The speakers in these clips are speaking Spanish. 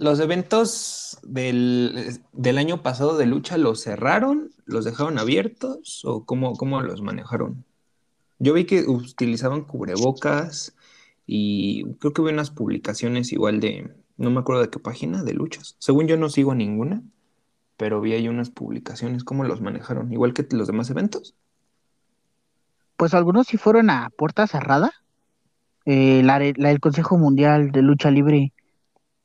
los eventos del, del, año pasado de lucha los cerraron, los dejaron abiertos o cómo, cómo los manejaron. Yo vi que utilizaban cubrebocas y creo que vi unas publicaciones igual de, no me acuerdo de qué página, de luchas. Según yo no sigo ninguna, pero vi ahí unas publicaciones, ¿cómo los manejaron? Igual que los demás eventos. Pues algunos sí fueron a puerta cerrada. Eh, la, del Consejo Mundial de Lucha Libre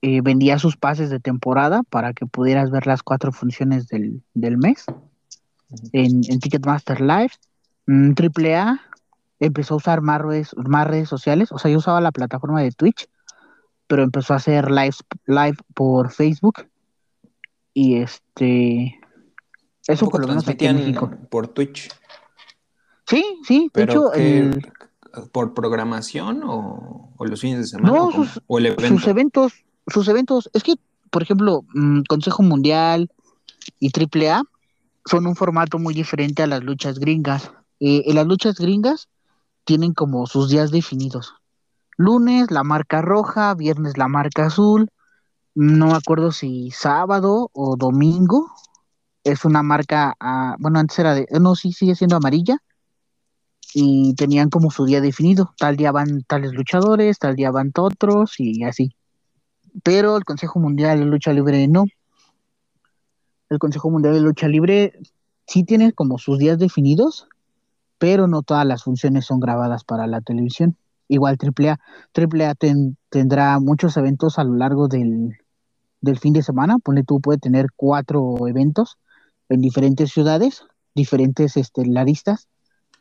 eh, vendía sus pases de temporada para que pudieras ver las cuatro funciones del, mes en, Ticketmaster Live. AAA mm, empezó a usar más redes, más redes sociales, o sea, yo usaba la plataforma de Twitch, pero empezó a hacer live, live por Facebook y este eso por lo menos aquí en México. por Twitch. Sí, sí, de hecho por programación o, los fines de semana no, sus, sus eventos, sus eventos, es que por ejemplo, mm, Consejo Mundial y AAA son un formato muy diferente a las luchas gringas. Eh, en las luchas gringas tienen como sus días definidos. Lunes la marca roja, viernes la marca azul, no me acuerdo si sábado o domingo es una marca, ah, bueno, antes era de, no, sí, sigue siendo amarilla y tenían como su día definido, tal día van tales luchadores, tal día van otros y así. Pero el Consejo Mundial de Lucha Libre no. El Consejo Mundial de Lucha Libre sí tiene como sus días definidos, pero no todas las funciones son grabadas para la televisión. Igual AAA, AAA tendrá muchos eventos a lo largo del, fin de semana. Pone tú, puede tener cuatro eventos en diferentes ciudades, diferentes estelaristas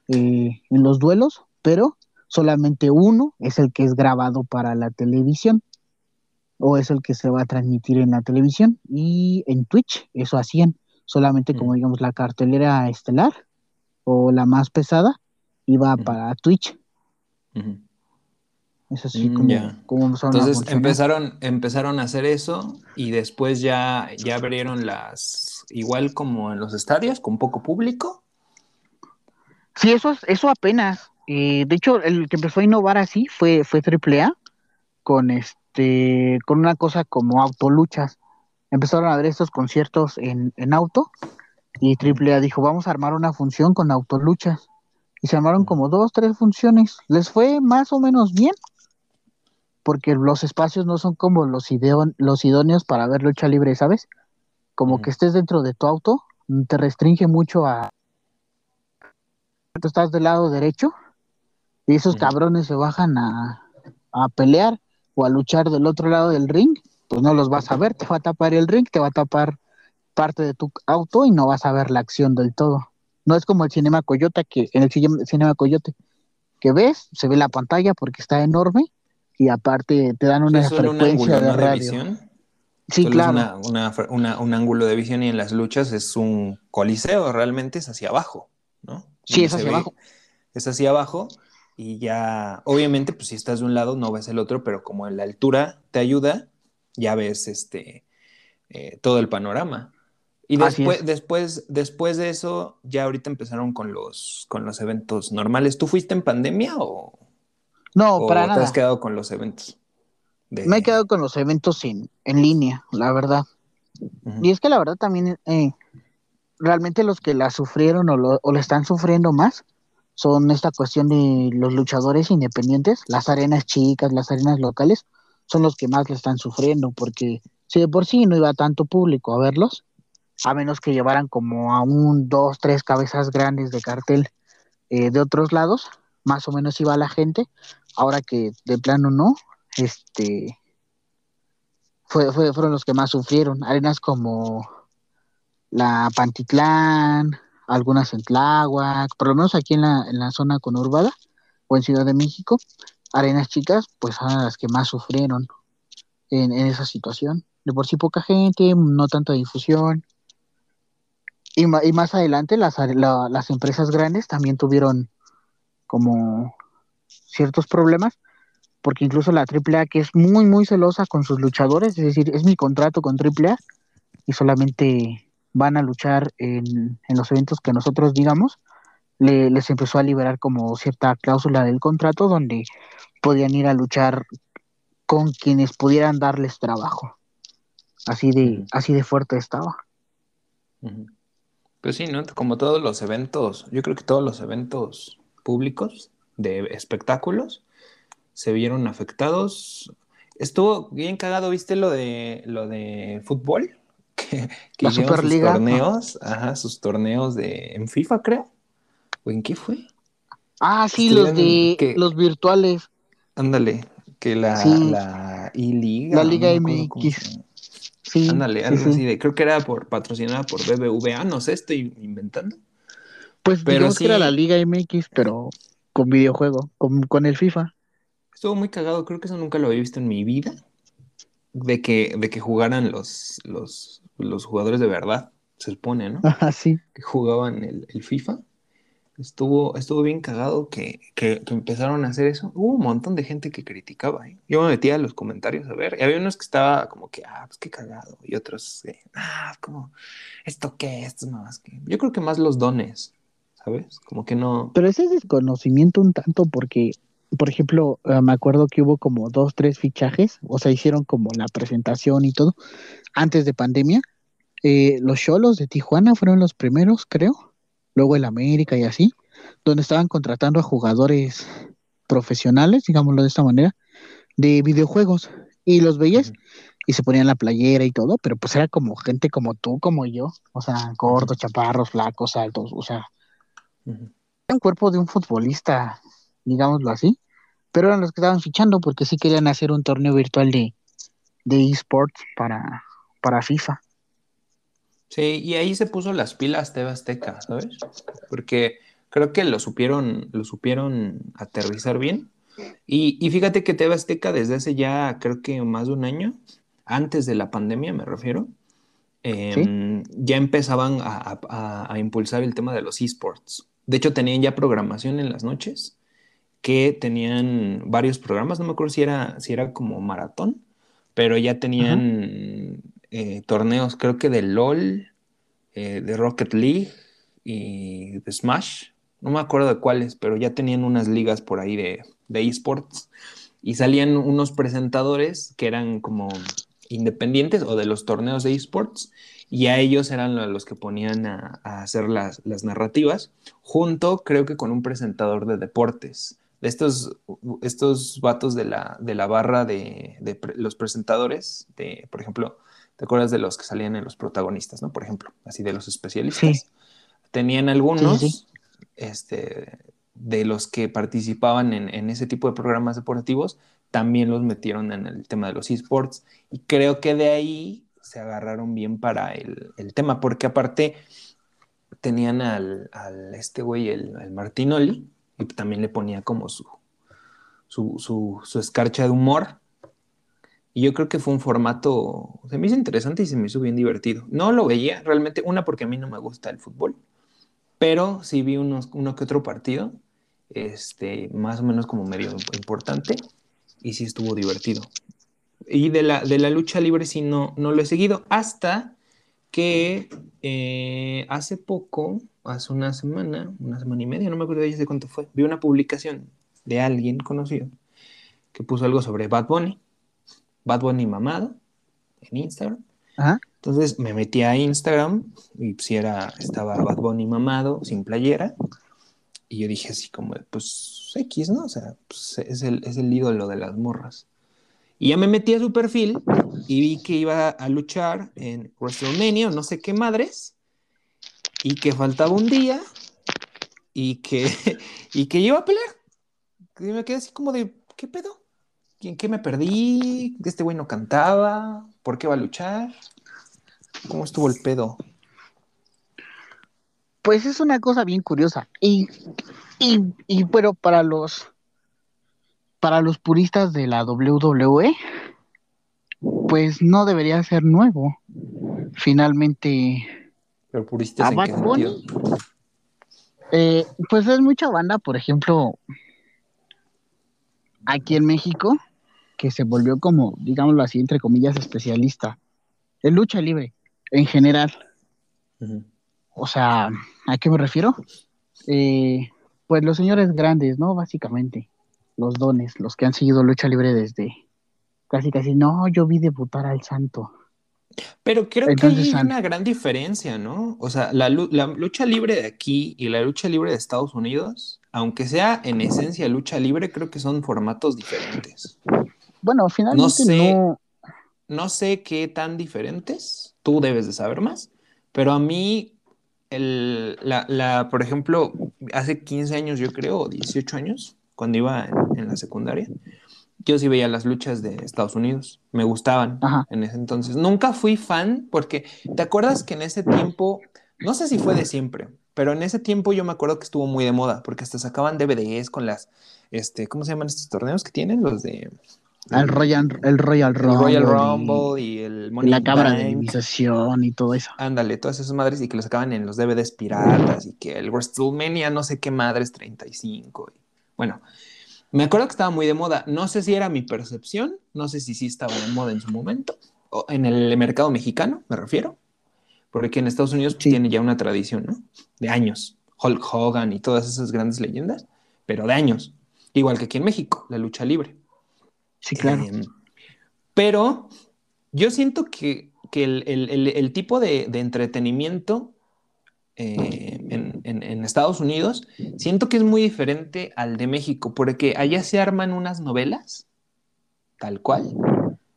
eh, en los duelos, pero solamente uno es el que es grabado para la televisión o es el que se va a transmitir en la televisión y en Twitch, eso hacían, solamente como mm. digamos la cartelera estelar o la más pesada iba para Twitch. Eso sí, mm, como, Entonces empezaron, empezaron a hacer eso y después ya, ya abrieron las, igual como en los estadios, con poco público. Sí, eso, eso apenas. Eh, de hecho, el que empezó a innovar así fue, fue AAA con este, con una cosa como autoluchas. Empezaron a ver estos conciertos en, en auto y AAA dijo, vamos a armar una función con autoluchas. Y se armaron como dos, tres funciones. Les fue más o menos bien, porque los espacios no son como los, los idóneos para ver lucha libre, ¿sabes? Como que estés dentro de tu auto, te restringe mucho a... Tú estás del lado derecho y esos cabrones se bajan a, a pelear o a luchar del otro lado del ring, pues no los vas a ver, te va a tapar el ring, te va a tapar parte de tu auto y no vas a ver la acción del todo. No es como el Cinema Coyote, que en el Cinema Coyote, que ves, se ve la pantalla porque está enorme y aparte te dan una frecuencia de radio. visión? Sí, claro. un ángulo de visión y en las luchas es un coliseo, realmente es hacia abajo, ¿no? Sí, es hacia abajo. Es hacia abajo y ya, obviamente, pues si estás de un lado no ves el otro, pero como en la altura te ayuda, ya ves este eh, todo el panorama. Y después, después, después de eso, ya ahorita empezaron con los, con los eventos normales. ¿Tú fuiste en pandemia o, no, para nada? ¿Te has quedado con los eventos? Me he quedado con los eventos en, en línea, la verdad. Y es que la verdad también, eh, realmente los que la sufrieron o, lo, o la están sufriendo más son esta cuestión de los luchadores independientes, las arenas chicas, las arenas locales, son los que más le están sufriendo, porque si de por sí no iba tanto público a verlos, a menos que llevaran como a un, dos, tres cabezas grandes de cartel eh, de otros lados, más o menos iba la gente, ahora que de plano no, este, fue, fueron los que más sufrieron, arenas como la Pantitlán, algunas en Tláhuac, por lo menos aquí en la, en la zona conurbada o en Ciudad de México, arenas chicas, pues son las que más sufrieron en, en esa situación. De por sí poca gente, no tanta difusión, y, más adelante las, las empresas grandes también tuvieron como ciertos problemas, porque incluso la AAA, que es muy, muy celosa con sus luchadores, es decir, es mi contrato con AAA y solamente van a luchar en, los eventos que nosotros digamos, les empezó a liberar como cierta cláusula del contrato donde podían ir a luchar con quienes pudieran darles trabajo. Así de, así de fuerte estaba. Pues sí, ¿no? Como todos los eventos, yo creo que todos los eventos públicos de espectáculos se vieron afectados. Estuvo bien cagado, ¿viste lo de lo de fútbol? Que, que sus torneos, ajá, sus torneos de en FIFA, creo. ¿O en qué fue? Ah, sí, los de los virtuales. Ándale, que la, la I-Liga. La Liga MX. Sí. Ándale, algo así de, creo que era por patrocinada por BBVA, no sé, estoy inventando. Pues pero sí, que era la Liga MX, pero con videojuego, con, con el FIFA. Estuvo muy cagado, creo que eso nunca lo había visto en mi vida. De que, de que jugaran los, los, los jugadores de verdad, se supone, ¿no? Ajá, sí. Que jugaban el, el FIFA estuvo, estuvo bien cagado que, que, empezaron a hacer eso. Hubo un montón de gente que criticaba. ¿eh? Yo me metía a los comentarios a ver. Y había unos que estaba como que, ah, pues qué cagado. Y otros, ah, como, ¿esto qué? Esto más que. Yo creo que más los dones, ¿sabes? Como que no. Pero ese desconocimiento un tanto porque. Por ejemplo, eh, me acuerdo que hubo como dos, tres fichajes, o sea, hicieron como la presentación y todo, antes de pandemia. Eh, los Cholos de Tijuana fueron los primeros, creo luego el América y así, donde estaban contratando a jugadores profesionales, digámoslo de esta manera, de videojuegos. Y los veías y se ponían la playera y todo, pero pues era como gente como tú, como yo, o sea, gordos, chaparros, flacos, altos, o sea, un cuerpo de un futbolista, digámoslo así, pero eran los que estaban fichando porque sí querían hacer un torneo virtual de, de esports para, para FIFA. Sí, y ahí se puso las pilas TV Azteca, ¿sabes? Porque creo que lo supieron, lo supieron aterrizar bien. Y, fíjate que TV Azteca desde hace ya creo que más de un año, antes de la pandemia me refiero, em, ya empezaban a, impulsar el tema de los esports. De hecho, tenían ya programación en las noches, que tenían varios programas, no me acuerdo si era, si era como maratón, pero ya tenían eh, torneos, creo que de LOL, eh, de Rocket League y de Smash. No me acuerdo de cuáles, pero ya tenían unas ligas por ahí de, esports. Y salían unos presentadores que eran como independientes o de los torneos de esports y a ellos eran los que ponían a, hacer las, narrativas, junto creo que con un presentador de deportes. De estos, estos vatos de la, de la barra de, los presentadores, de, por ejemplo, ¿Te acuerdas de los que salían en los protagonistas, no? Por ejemplo, así de los especialistas. Tenían algunos, este, de los que participaban en, ese tipo de programas deportivos, también los metieron en el tema de los esports. Y creo que de ahí se agarraron bien para el, tema, porque aparte tenían al, este güey, el, el, Martinoli, y también le ponía como su, su, su escarcha de humor y yo creo que fue un formato, se me hizo interesante y se me hizo bien divertido. No lo veía realmente, una porque a mí no me gusta el fútbol, pero sí vi unos, uno que otro partido, este, más o menos como medio importante, y sí estuvo divertido. Y de la, de la lucha libre sí no, no lo he seguido, hasta que eh, hace poco, hace una semana, una semana y media, no me acuerdo de cuánto fue, vi una publicación de alguien conocido que puso algo sobre Bad Bunny Bad Bunny mamado en Instagram. Entonces me metí a Instagram y si era, estaba Bad Bunny mamado, sin playera. Y yo dije así como, pues X, ¿no? O sea, pues, es, el, es el ídolo de las morras. Y ya me metí a su perfil y vi que iba a luchar en WrestleMania, no sé qué madres, y que faltaba un día y que, y que iba a pelear. Y me quedé así como de, ¿qué pedo? ¿En qué me perdí? ¿Este güey no cantaba? ¿Por qué va a luchar? ¿Cómo estuvo el pedo? Pues es una cosa bien curiosa. Y, y, pero para los para los puristas de la WWE, pues no debería ser nuevo. Finalmente. Pero puristas en qué eh, pues es mucha banda, por ejemplo, aquí en México, que se volvió como, digámoslo así, entre comillas, especialista en lucha libre en general. O sea, ¿a qué me refiero? Eh, pues los señores grandes, ¿no? Básicamente, los dones, los que han seguido lucha libre desde casi casi, no, yo vi debutar al santo. Pero creo que hay una gran diferencia, ¿no? O sea, la, lucha libre de aquí y la lucha libre de Estados Unidos, aunque sea en esencia lucha libre, creo que son formatos diferentes. Bueno, finalmente no sé, no... sé qué tan diferentes, tú debes de saber más, pero a mí, el, la, por ejemplo, hace 15 años yo creo, 18 años, cuando iba en la secundaria, yo sí veía las luchas de Estados Unidos, me gustaban en ese entonces. Nunca fui fan porque, ¿te acuerdas que en ese tiempo, no sé si fue de siempre, pero en ese tiempo yo me acuerdo que estuvo muy de moda porque hasta sacaban DVDs con las, este, ¿cómo se llaman estos torneos que tienen? Los de... El Royal, el Royal Rumble. El Royal Rumble y, el Money La cámara de iniciación y todo eso. Ándale, todas esas madres y que los sacaban en los DVDs piratas y que el WrestleMania no sé qué madres 35. Y, bueno, me acuerdo que estaba muy de moda. No sé si era mi percepción, no sé si sí estaba de moda en su momento, o en el mercado mexicano, me refiero, porque en Estados Unidos tiene ya una tradición, ¿no? De años. Hulk Hogan y todas esas grandes leyendas, pero de años. Igual que aquí en México, la lucha libre. Sí, claro. Em, pero yo siento que, el, tipo de, de entretenimiento eh, en, Estados Unidos, siento que es muy diferente al de México, porque allá se arman unas novelas, tal cual,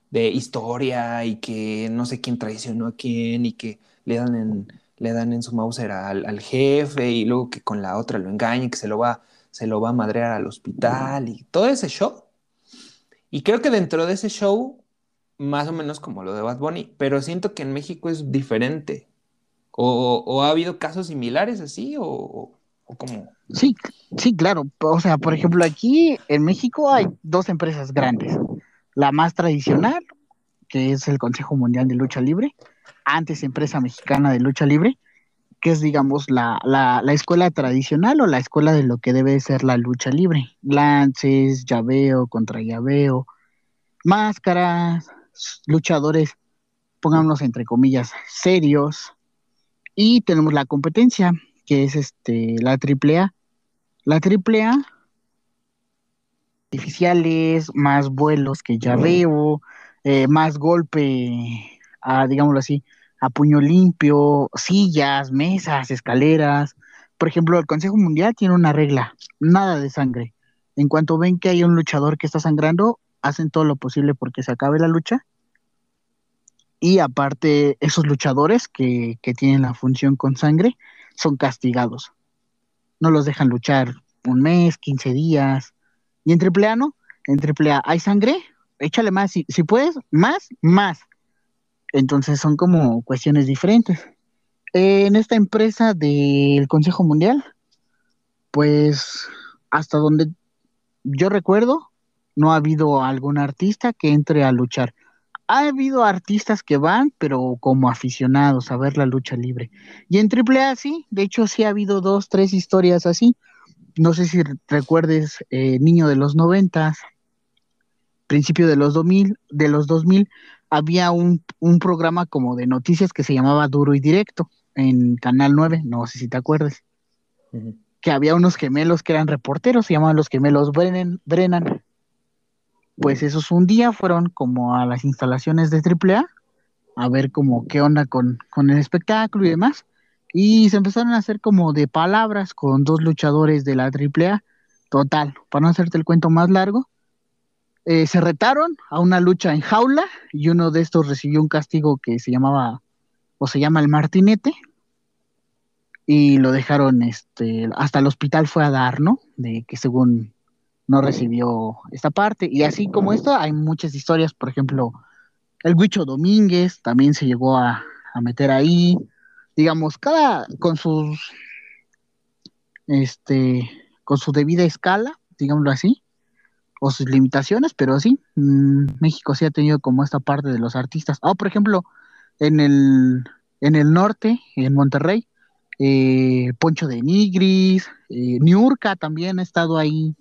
de historia y que no sé quién traicionó a quién y que le dan en, le dan en su Mauser al, jefe y luego que con la otra lo engaña y que se lo va, se lo va a madrear al hospital y todo ese show. Y creo que dentro de ese show, más o menos como lo de Bad Bunny, pero siento que en México es diferente. ¿O, ha habido casos similares así? ¿O, cómo? Sí, sí, claro. O sea, por ejemplo, aquí en México hay dos empresas grandes. La más tradicional, que es el Consejo Mundial de Lucha Libre, antes empresa mexicana de lucha libre, que es, digamos, la, la, la, escuela tradicional o la escuela de lo que debe ser la lucha libre. Lances, llaveo, contra llaveo, máscaras, luchadores, pongámonos entre comillas, serios, y tenemos la competencia, que es este la AAA. La AAA, artificiales, más vuelos que ya veo, eh, más golpe, a, digámoslo así, a puño limpio, sillas, mesas, escaleras. Por ejemplo, el Consejo Mundial tiene una regla, nada de sangre. En cuanto ven que hay un luchador que está sangrando, hacen todo lo posible porque se acabe la lucha y aparte esos luchadores que, tienen la función con sangre son castigados. No los dejan luchar un mes, 15 días. Y en AAA no, en AAA hay sangre, échale más, si, si puedes, más, más. Entonces son como cuestiones diferentes. En esta empresa del Consejo Mundial, pues hasta donde yo recuerdo, no ha habido algún artista que entre a luchar ha habido artistas que van, pero como aficionados a ver la lucha libre. Y en AAA sí, de hecho sí ha habido dos, tres historias así. No sé si recuerdes eh, Niño de los noventas, principio de los 2000, de los 2000 había un, programa como de noticias que se llamaba Duro y Directo en Canal 9, no sé si te acuerdas. Que había unos gemelos que eran reporteros, se llamaban los gemelos Brennan, Brennan pues esos un día fueron como a las instalaciones de AAA a ver como qué onda con, el espectáculo y demás. Y se empezaron a hacer como de palabras con dos luchadores de la AAA. Total, para no hacerte el cuento más largo, eh, se retaron a una lucha en jaula y uno de estos recibió un castigo que se llamaba o se llama el martinete y lo dejaron este hasta el hospital fue a dar, ¿no? De que según no recibió esta parte. Y así como esta, hay muchas historias, por ejemplo, el Huicho Domínguez también se llegó a, meter ahí. Digamos, cada con sus este con su debida escala, digámoslo así, o sus limitaciones, pero sí, mm, México sí ha tenido como esta parte de los artistas. Ah, por ejemplo, en el, en el norte, en Monterrey, eh, Poncho de Nigris, eh, Niurka también ha estado ahí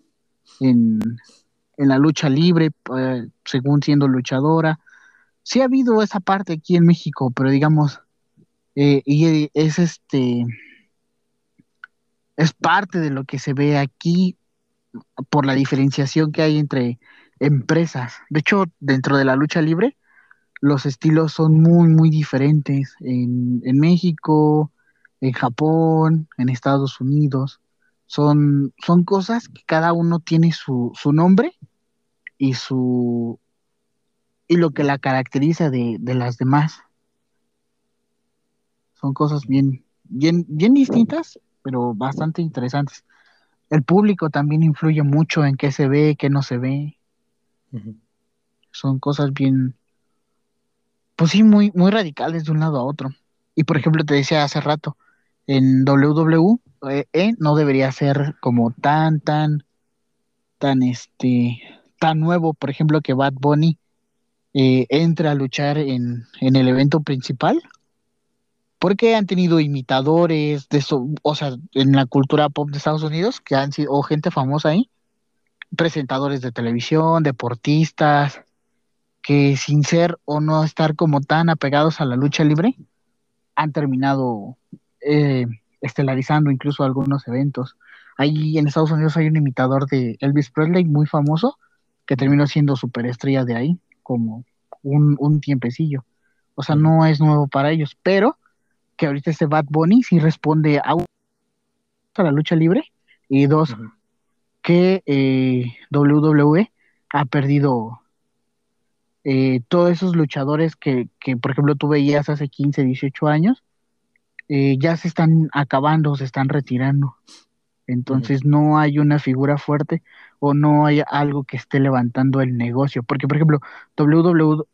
en, la lucha libre, eh, según siendo luchadora. Sí ha habido esa parte aquí en México, pero digamos, eh, es este, es parte de lo que se ve aquí por la diferenciación que hay entre empresas. De hecho, dentro de la lucha libre los estilos son muy, muy diferentes en, en México, en Japón, en Estados Unidos. Son, son cosas que cada uno tiene su, su nombre y su y lo que la caracteriza de, de las demás. Son cosas bien, bien, bien distintas, pero bastante interesantes. El público también influye mucho en qué se ve, qué no se ve. Son cosas bien, pues sí, muy, muy radicales de un lado a otro. Y por ejemplo, te decía hace rato, en WWE eh, no debería ser como tan, tan, tan, este, tan nuevo, por ejemplo, que Bad Bunny eh, entre a luchar en, en, el evento principal, porque han tenido imitadores de eso, o sea, en la cultura pop de Estados Unidos, que han sido, o gente famosa ahí, presentadores de televisión, deportistas, que sin ser o no estar como tan apegados a la lucha libre, han terminado eh, estelarizando incluso algunos eventos. Ahí en Estados Unidos hay un imitador de Elvis Presley muy famoso que terminó siendo superestrella de ahí, como un, un tiempecillo. O sea, no es nuevo para ellos, pero que ahorita este Bad Bunny sí responde a, a la lucha libre y dos, que eh, WWE ha perdido eh, todos esos luchadores que, que, por ejemplo, tú veías hace 15, 18 años, eh, ya se están acabando, se están retirando. Entonces no hay una figura fuerte o no hay algo que esté levantando el negocio. Porque, por ejemplo, WWE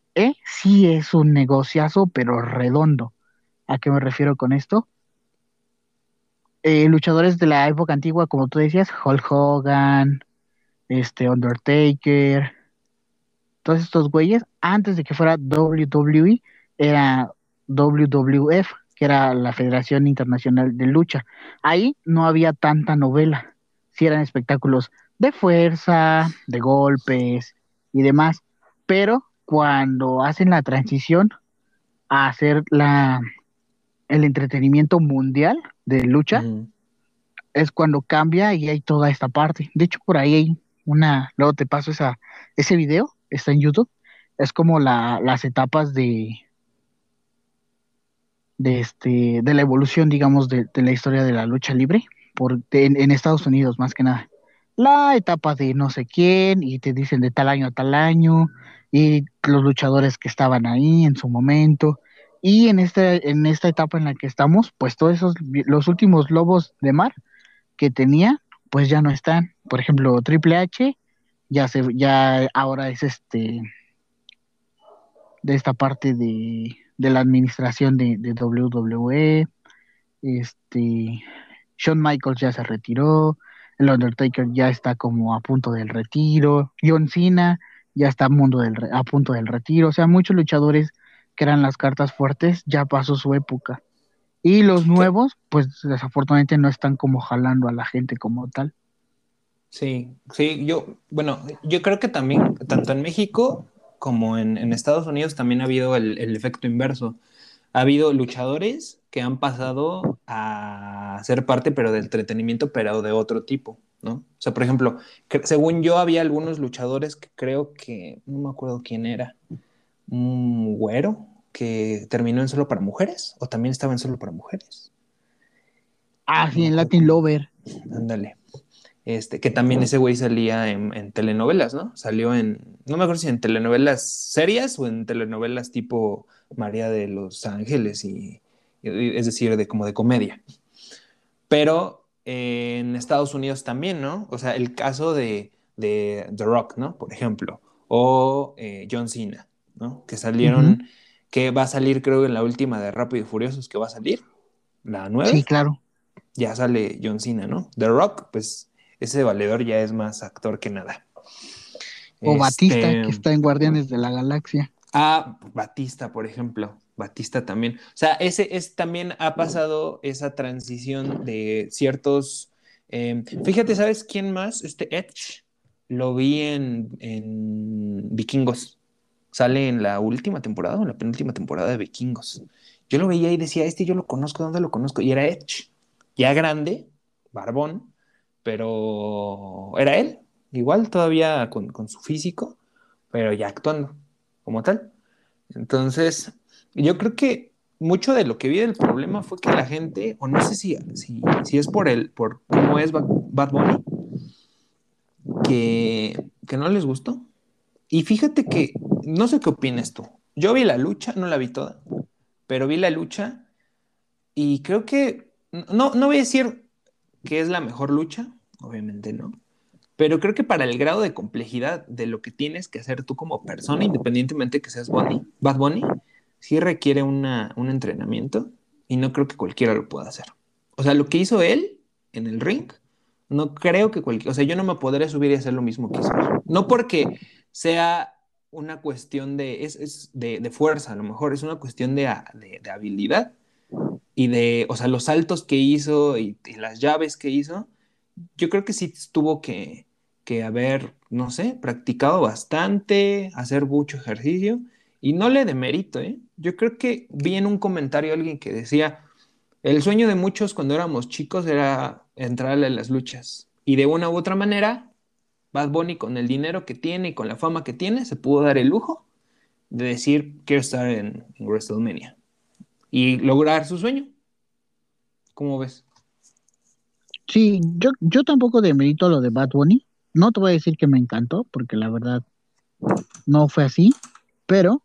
sí es un negociazo, pero redondo. ¿A qué me refiero con esto? Eh, luchadores de la época antigua, como tú decías, Hulk Hogan, este Undertaker, todos estos güeyes, antes de que fuera WWE, era WWF, que era la Federación Internacional de Lucha. Ahí no había tanta novela, si eran espectáculos de fuerza, de golpes y demás, pero cuando hacen la transición a hacer la el entretenimiento mundial de lucha, es cuando cambia y hay toda esta parte. De hecho, por ahí hay una, luego te paso esa, ese video, está en YouTube, es como la, las etapas de, de, este, de la evolución, digamos, de, la historia de la lucha libre por, en, Estados Unidos, más que nada. La etapa de no sé quién, y te dicen de tal año a tal año, y los luchadores que estaban ahí en su momento. Y en, este, en esta etapa en la que estamos, pues todos esos, los últimos lobos de mar que tenía, pues ya no están. Por ejemplo, Triple H, ya se, ya ahora es este, de esta parte de, de la administración de, de, WWE. Este, Shawn Michaels ya se retiró, el Undertaker ya está como a punto del retiro, John Cena ya está a, mundo del, a punto del retiro, o sea, muchos luchadores que eran las cartas fuertes ya pasó su época. Y los nuevos, pues desafortunadamente no están como jalando a la gente como tal. Sí, sí, yo, bueno, yo creo que también, tanto en México como en, Estados Unidos también ha habido el, efecto inverso. Ha habido luchadores que han pasado a ser parte, pero del entretenimiento, pero de otro tipo, ¿no? O sea, por ejemplo, según yo había algunos luchadores que creo que, no me acuerdo quién era, un güero que terminó en solo para mujeres, o también estaba en solo para mujeres. Ah, sí, en Latin Lover. Ándale. Este, que también ese güey salía en, telenovelas, ¿no? Salió en, no me acuerdo si en telenovelas serias o en telenovelas tipo María de los Ángeles y, es decir, de como de comedia. Pero en Estados Unidos también, ¿no? O sea, el caso de, The Rock, ¿no? Por ejemplo, o eh, John Cena, ¿no? Que salieron, que va a salir creo en la última de Rápido y Furiosos que va a salir, la nueva. Sí, claro. Ya sale John Cena, ¿no? The Rock, pues ese valedor ya es más actor que nada. O Batista, que este, está en Guardianes de la Galaxia. Ah, Batista, por ejemplo. Batista también. O sea, ese es también ha pasado esa transición de ciertos. Em, fíjate, ¿sabes quién más? Este Edge lo vi en, en, Vikingos. Sale en la última temporada o en la penúltima temporada de Vikingos. Yo lo veía y decía, este yo lo conozco, ¿dónde lo conozco? Y era Edge. Ya grande, barbón, pero era él, igual todavía con, su físico, pero ya actuando como tal. Entonces, yo creo que mucho de lo que vi del problema fue que la gente, o no sé si, si, es por el, por cómo es Bad Bunny, que, que no les gustó. Y fíjate que, no sé qué opinas tú. Yo vi la lucha, no la vi toda, pero vi la lucha y creo que, no, no voy a decir que es la mejor lucha, obviamente no, pero creo que para el grado de complejidad de lo que tienes que hacer tú como persona, independientemente que seas Bunny, Bad Bunny, sí requiere una, un entrenamiento y no creo que cualquiera lo pueda hacer. O sea, lo que hizo él en el ring, no creo que cualquiera, o sea, yo no me podré subir y hacer lo mismo que hizo. No porque sea una cuestión de, es, de, fuerza, a lo mejor es una cuestión de, habilidad y de, o sea, los saltos que hizo y, las llaves que hizo, yo creo que sí tuvo que, que haber, no sé, practicado bastante, hacer mucho ejercicio y no le demerito, ¿eh? Yo creo que vi en un comentario alguien que decía, el sueño de muchos cuando éramos chicos era entrarle a las luchas y de una u otra manera Bad Bunny con el dinero que tiene y con la fama que tiene, se pudo dar el lujo de decir, quiero estar en, WrestleMania y lograr su sueño. ¿Cómo ves? Sí, yo, yo tampoco demerito lo de Bad Bunny. No te voy a decir que me encantó, porque la verdad no fue así, pero,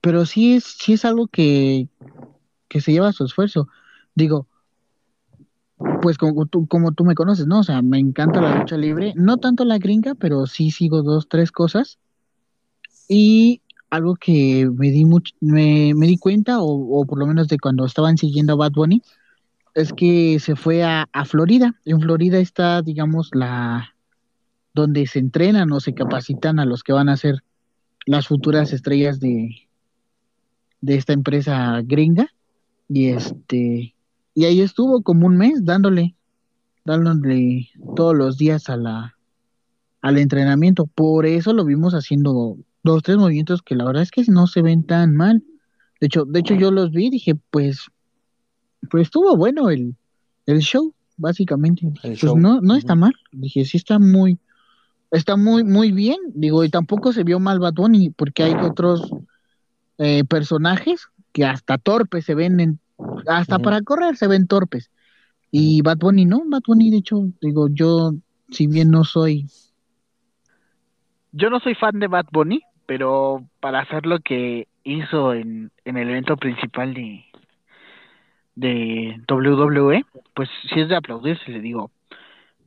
pero sí es, sí es algo que, que se lleva su esfuerzo. Digo, pues como tú, como tú me conoces, ¿no? O sea, me encanta la lucha libre, no tanto la gringa, pero sí sigo dos, tres cosas. Y algo que me di mucho, me, di cuenta, o, por lo menos de cuando estaban siguiendo a Bad Bunny, es que se fue a, Florida. En Florida está, digamos, la donde se entrenan o se capacitan a los que van a ser las futuras estrellas de, de esta empresa gringa. Y este y ahí estuvo como un mes dándole, dándole todos los días a la, al entrenamiento. Por eso lo vimos haciendo dos, tres movimientos que la verdad es que no se ven tan mal. De hecho, de hecho yo los vi y dije, pues, pues estuvo bueno el, el show, básicamente. pues no, no está mal. Dije, sí está muy, está muy, muy bien. Digo, y tampoco se vio mal Bad porque hay otros eh, personajes que hasta torpes se ven en hasta para correr se ven torpes. Y Bad Bunny no, Bad Bunny de hecho, digo, yo si bien no soy... Yo no soy fan de Bad Bunny, pero para hacer lo que hizo en, en el evento principal de, de WWE, pues si es de aplaudirse, le digo,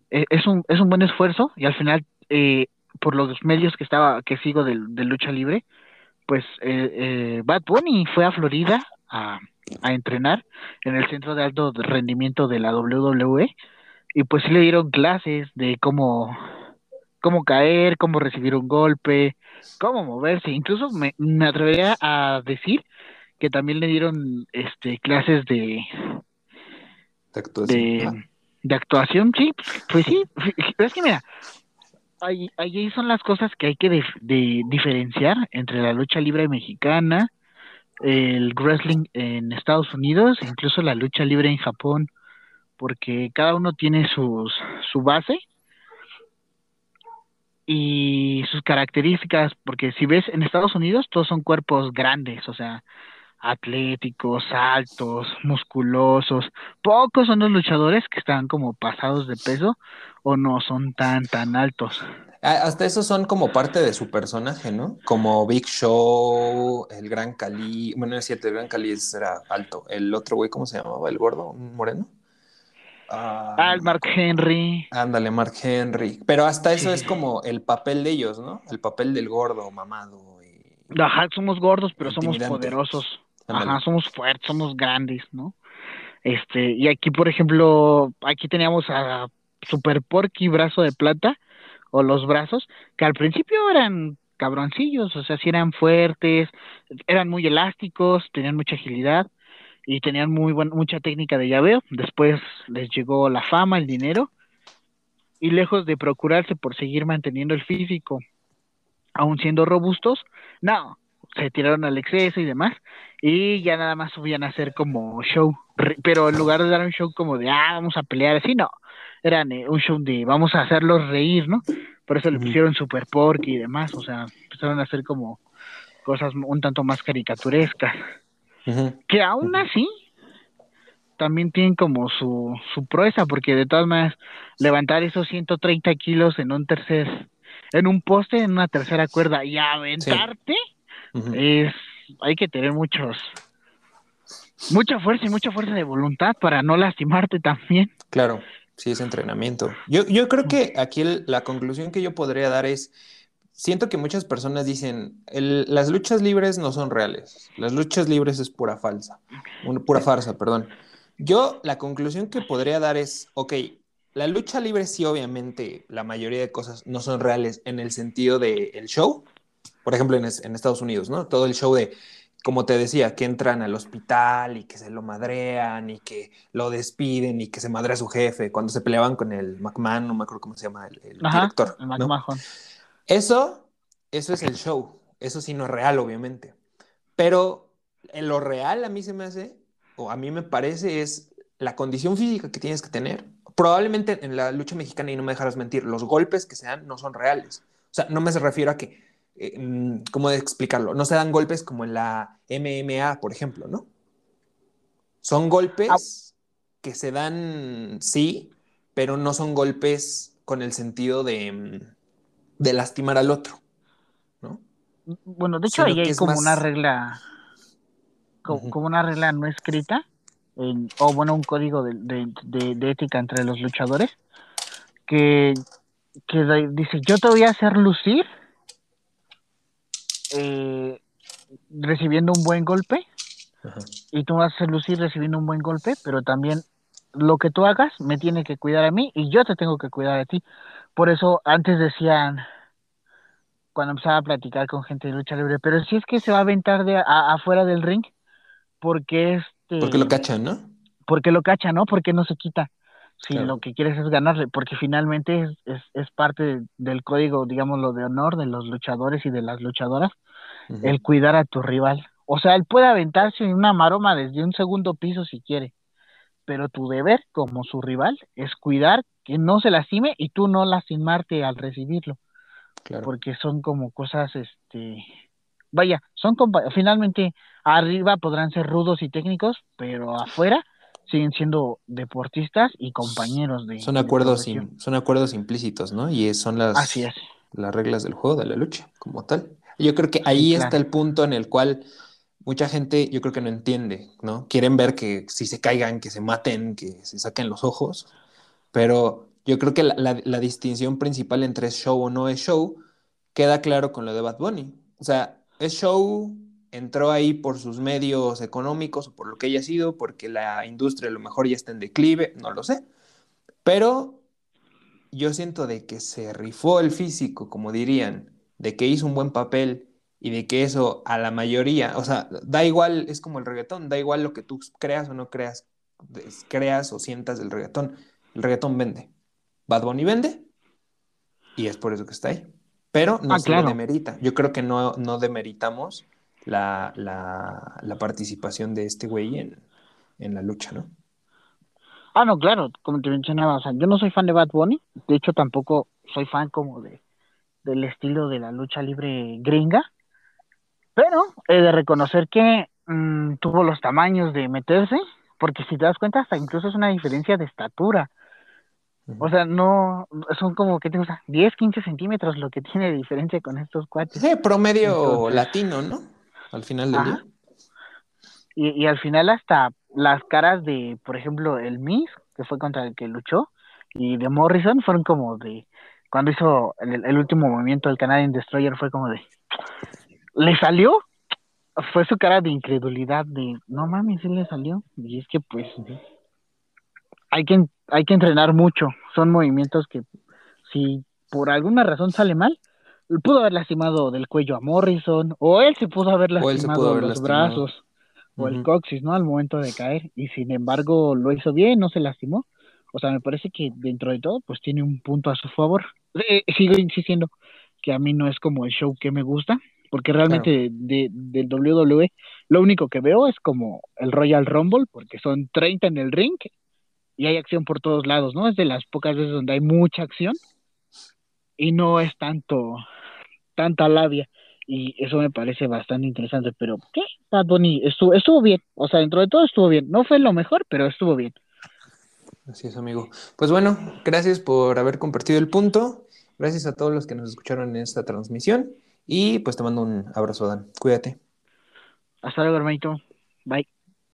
e, es un, es un buen esfuerzo y al final, eh, por los medios que estaba que sigo de, lucha libre, pues eh, eh, Bad Bunny fue a Florida a, a entrenar en el centro de alto rendimiento de la WWE y pues sí le dieron clases de cómo cómo caer, cómo recibir un golpe, cómo moverse, incluso me, atrevería a decir que también le dieron este clases de de actuación, de, actuación sí, pues sí, es que mira, ahí, ahí son las cosas que hay que de diferenciar entre la lucha libre mexicana, el wrestling en Estados Unidos, incluso la lucha libre en Japón, porque cada uno tiene sus, su base y sus características, porque si ves en Estados Unidos todos son cuerpos grandes, o sea, atléticos, altos, musculosos. Pocos son los luchadores que están como pasados de peso o no son tan tan altos. Hasta esos son como parte de su personaje, ¿no? Como Big Show, el Gran Cali. Bueno, es cierto, el Gran Cali era alto. El otro güey, ¿cómo se llamaba? ¿El gordo? ¿Un moreno? Ah, el Mark Henry. Ándale, Mark Henry. Pero hasta eso es como el papel de ellos, ¿no? El papel del gordo, mamado. Y... Ajá, somos gordos, pero somos poderosos. Ajá, somos fuertes, somos grandes, ¿no? Este, y aquí, por ejemplo, aquí teníamos a Super Porky Brazo de Plata, o los brazos, que al principio eran cabroncillos, o sea, sí eran fuertes, eran muy elásticos, tenían mucha agilidad y tenían muy buena, mucha técnica de llaveo. Después les llegó la fama, el dinero, y lejos de procurarse por seguir manteniendo el físico, aún siendo robustos, no, se tiraron al exceso y demás, y ya nada más subían a hacer como show, pero en lugar de dar un show como de, ah, vamos a pelear así, no, eran eh, un show de vamos a hacerlos reír, ¿no? Por eso le pusieron Super Porky y demás, o sea, empezaron a hacer como cosas un tanto más caricaturescas. Que aún así también tienen como su, su proeza, porque de todas maneras levantar esos 130 kilos en un tercer, en un poste, en una tercera cuerda y aventarte, es, hay que tener muchos, mucha fuerza y mucha fuerza de voluntad para no lastimarte también. Claro, sí, es entrenamiento. Yo, yo creo que aquí la conclusión que yo podría dar es, siento que muchas personas dicen, las luchas libres no son reales, las luchas libres es pura falsa, pura farsa, perdón. Yo la conclusión que podría dar es, ok, la lucha libre sí, obviamente, la mayoría de cosas no son reales en el sentido del show. Por ejemplo, en, en, Estados Unidos, ¿no? Todo el show de, como te decía, que entran al hospital y que se lo madrean y que lo despiden y que se madrea a su jefe cuando se peleaban con el McMahon, no me acuerdo cómo se llama el, director. Eso, eso es el show. Eso sí no es real, obviamente. Pero en lo real a mí se me hace, o a mí me parece, es la condición física que tienes que tener. Probablemente en la lucha mexicana, y no me dejarás mentir, los golpes que se dan no son reales. O sea, no me refiero a que, eh, mm, ¿cómo explicarlo? No se dan golpes como en la MMA, por ejemplo, ¿no? Son golpes que se dan, sí, pero no son golpes con el sentido de mm, de lastimar al otro, ¿no? Bueno, de hecho ahí hay como una regla, como, una regla no escrita, o bueno, un código de, ética entre los luchadores, que, dice, yo te voy a hacer lucir eh, recibiendo un buen golpe, y tú vas a hacer lucir recibiendo un buen golpe, pero también lo que tú hagas me tiene que cuidar a mí y yo te tengo que cuidar a ti. Por eso antes decían, cuando empezaba a platicar con gente de lucha libre, pero si es que se va a aventar de afuera del ring, porque este... Porque lo cachan, ¿no? Porque lo cachan, ¿no? Porque no se quita. Si lo que quieres es ganarle, porque finalmente es, es, parte del código, digamos, lo de honor de los luchadores y de las luchadoras, el cuidar a tu rival. O sea, él puede aventarse en una maroma desde un segundo piso si quiere, pero tu deber como su rival es cuidar que no se lastime y tú no lastimarte al recibirlo. Claro. Porque son como cosas, este, vaya, son finalmente arriba podrán ser rudos y técnicos, pero afuera siguen siendo deportistas y compañeros de. Son acuerdos, son acuerdos implícitos, ¿no? Y son las, Así es. las reglas del juego, de la lucha, como tal. Yo creo que ahí está el punto en el cual mucha gente, yo creo que no entiende, ¿no? Quieren ver que si se caigan, que se maten, que se saquen los ojos, pero yo creo que la, distinción principal entre show o no es show queda claro con lo de Bad Bunny. O sea, es show, entró ahí por sus medios económicos o por lo que haya sido, porque la industria a lo mejor ya está en declive, no lo sé. Pero yo siento de que se rifó el físico, como dirían, de que hizo un buen papel y de que eso a la mayoría, o sea, da igual, es como el reggaetón, da igual lo que tú creas o no creas, creas o sientas del reggaetón, el reggaetón vende. Bad Bunny vende y es por eso que está ahí. Pero no ah, se demerita. Yo creo que no, no demeritamos la, participación de este güey en, la lucha, ¿no? Ah, no, claro, como te mencionaba, o sea, yo no soy fan de Bad Bunny, de hecho tampoco soy fan como de del estilo de la lucha libre gringa, pero he de reconocer que mm, tuvo los tamaños de meterse, porque si te das cuenta, hasta incluso es una diferencia de estatura. O sea, no, son como, ¿qué te gusta? 10, 15 centímetros lo que tiene de diferencia con estos cuates. Sí, promedio latino, ¿no? Al final del día. Y, y al final hasta las caras de, por ejemplo, el Miss, que fue contra el que luchó, y de Morrison fueron como de, cuando hizo el, último movimiento del Canadian Destroyer fue como de, ¿le salió? Fue su cara de incredulidad, de, no mames, sí le salió. Y es que pues hay que, hay que entrenar mucho. Son movimientos que si por alguna razón sale mal, pudo haber lastimado del cuello a Morrison, o él se pudo haber lastimado los brazos, o el coxis, ¿no? Al momento de caer, y sin embargo lo hizo bien, no se lastimó. O sea, me parece que dentro de todo, pues tiene un punto a su favor. Eh, sigo insistiendo que a mí no es como el show que me gusta, porque realmente de, del WWE lo único que veo es como el Royal Rumble, porque son 30 en el ring y hay acción por todos lados, ¿no? Es de las pocas veces donde hay mucha acción y no es tanto, tanta labia. y eso me parece bastante interesante, pero ¿qué? Bad Bunny estuvo, estuvo bien, o sea, dentro de todo estuvo bien, no fue lo mejor, pero estuvo bien. Así es, amigo. Pues bueno, gracias por haber compartido el punto, gracias a todos los que nos escucharon en esta transmisión y pues te mando un abrazo, Dan. Cuídate. Hasta luego, hermanito. Bye.